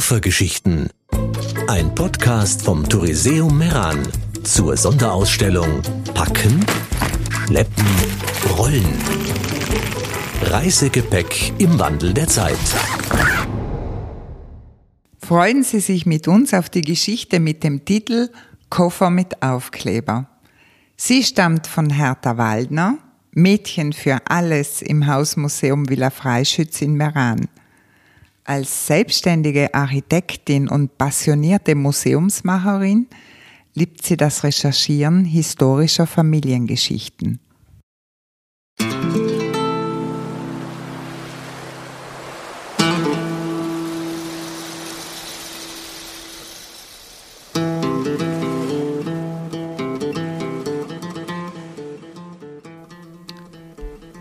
Koffergeschichten. Ein Podcast vom Touriseum Meran zur Sonderausstellung Packen, Schleppen, Rollen. Reisegepäck im Wandel der Zeit. Freuen Sie sich mit uns auf die Geschichte mit dem Titel Koffer mit Aufkleber. Sie stammt von Hertha Waldner, Mädchen für alles im Hausmuseum Villa Freischütz in Meran. Als selbstständige Architektin und passionierte Museumsmacherin liebt sie das Recherchieren historischer Familiengeschichten.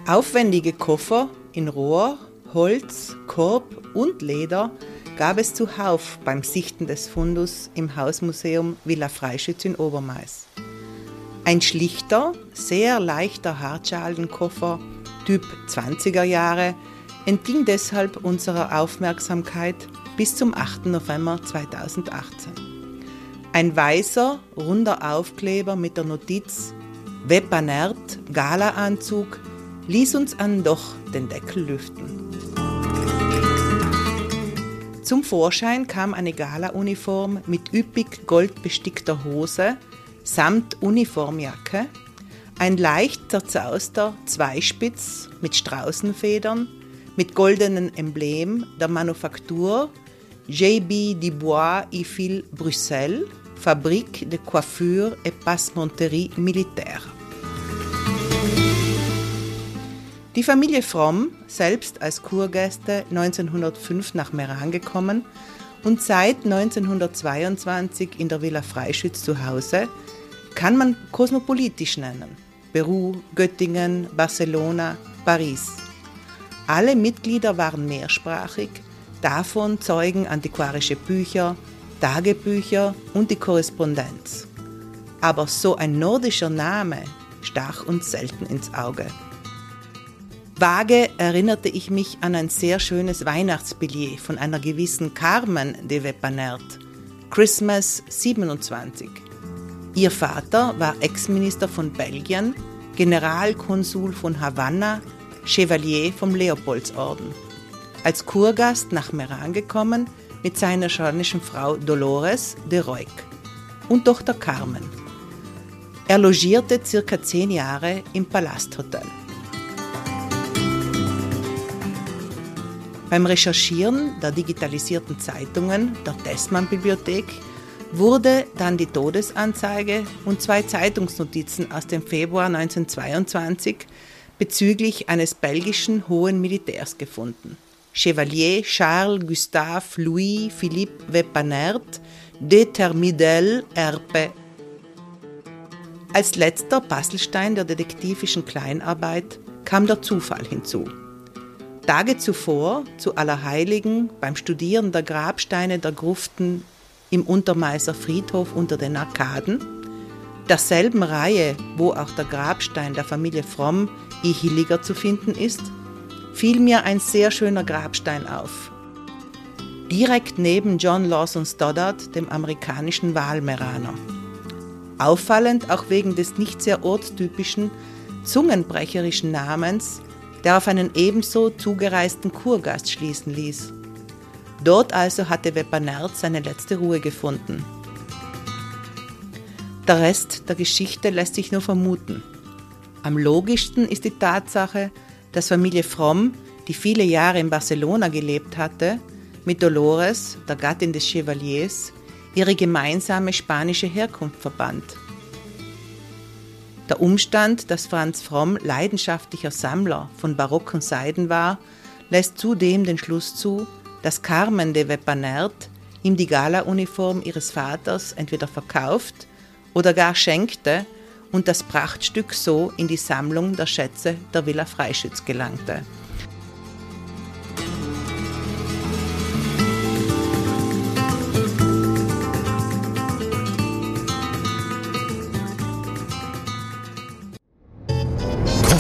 Aufwendige Koffer in Rohr, Holz, Korb und Leder gab es zuhauf beim Sichten des Fundus im Hausmuseum Villa Freischütz in Obermais. Ein schlichter, sehr leichter Hartschalenkoffer, Typ 20er Jahre, entging deshalb unserer Aufmerksamkeit bis zum 8. November 2018. Ein weißer, runder Aufkleber mit der Notiz Wepanert, Galaanzug ließ uns an doch den Deckel lüften. Zum Vorschein kam eine Gala-Uniform mit üppig goldbestickter Hose samt Uniformjacke, ein leicht zerzauster Zweispitz mit Straußenfedern, mit goldenen Emblem der Manufaktur JB Dubois Ifil Bruxelles, Fabrique de Coiffure et Passementerie Militaire. Die Familie Fromm, selbst als Kurgäste 1905 nach Meran gekommen und seit 1922 in der Villa Freischütz zu Hause, kann man kosmopolitisch nennen. Peru, Göttingen, Barcelona, Paris. Alle Mitglieder waren mehrsprachig, davon zeugen antiquarische Bücher, Tagebücher und die Korrespondenz. Aber so ein nordischer Name stach uns selten ins Auge. Vage erinnerte ich mich an ein sehr schönes Weihnachtsbillet von einer gewissen Carmen de Vepanert, Christmas 27. Ihr Vater war Ex-Minister von Belgien, Generalkonsul von Havanna, Chevalier vom Leopoldsorden. Als Kurgast nach Meran gekommen mit seiner spanischen Frau Dolores de Roig und Tochter Carmen. Er logierte circa zehn Jahre im Palasthotel. Beim Recherchieren der digitalisierten Zeitungen der Tessmann-Bibliothek wurde dann die Todesanzeige und zwei Zeitungsnotizen aus dem Februar 1922 bezüglich eines belgischen hohen Militärs gefunden. Chevalier Charles Gustave Louis Philippe Wepanert de Termidel Erpe. Als letzter Bastelstein der detektivischen Kleinarbeit kam der Zufall hinzu. Tage zuvor zu Allerheiligen beim Studieren der Grabsteine der Gruften im Untermeißer Friedhof unter den Arkaden, derselben Reihe, wo auch der Grabstein der Familie Fromm I. Hilliger zu finden ist, fiel mir ein sehr schöner Grabstein auf. Direkt neben John Lawson Stoddard, dem amerikanischen Wahlmeraner. Auffallend auch wegen des nicht sehr ortstypischen, zungenbrecherischen Namens der auf einen ebenso zugereisten Kurgast schließen ließ. Dort also hatte Wepanert seine letzte Ruhe gefunden. Der Rest der Geschichte lässt sich nur vermuten. Am logischsten ist die Tatsache, dass Familie Fromm, die viele Jahre in Barcelona gelebt hatte, mit Dolores, der Gattin des Chevaliers, ihre gemeinsame spanische Herkunft verband. Der Umstand, dass Franz Fromm leidenschaftlicher Sammler von barocken Seiden war, lässt zudem den Schluss zu, dass Carmen de Vepanert ihm die Gala-Uniform ihres Vaters entweder verkauft oder gar schenkte und das Prachtstück so in die Sammlung der Schätze der Villa Freischütz gelangte.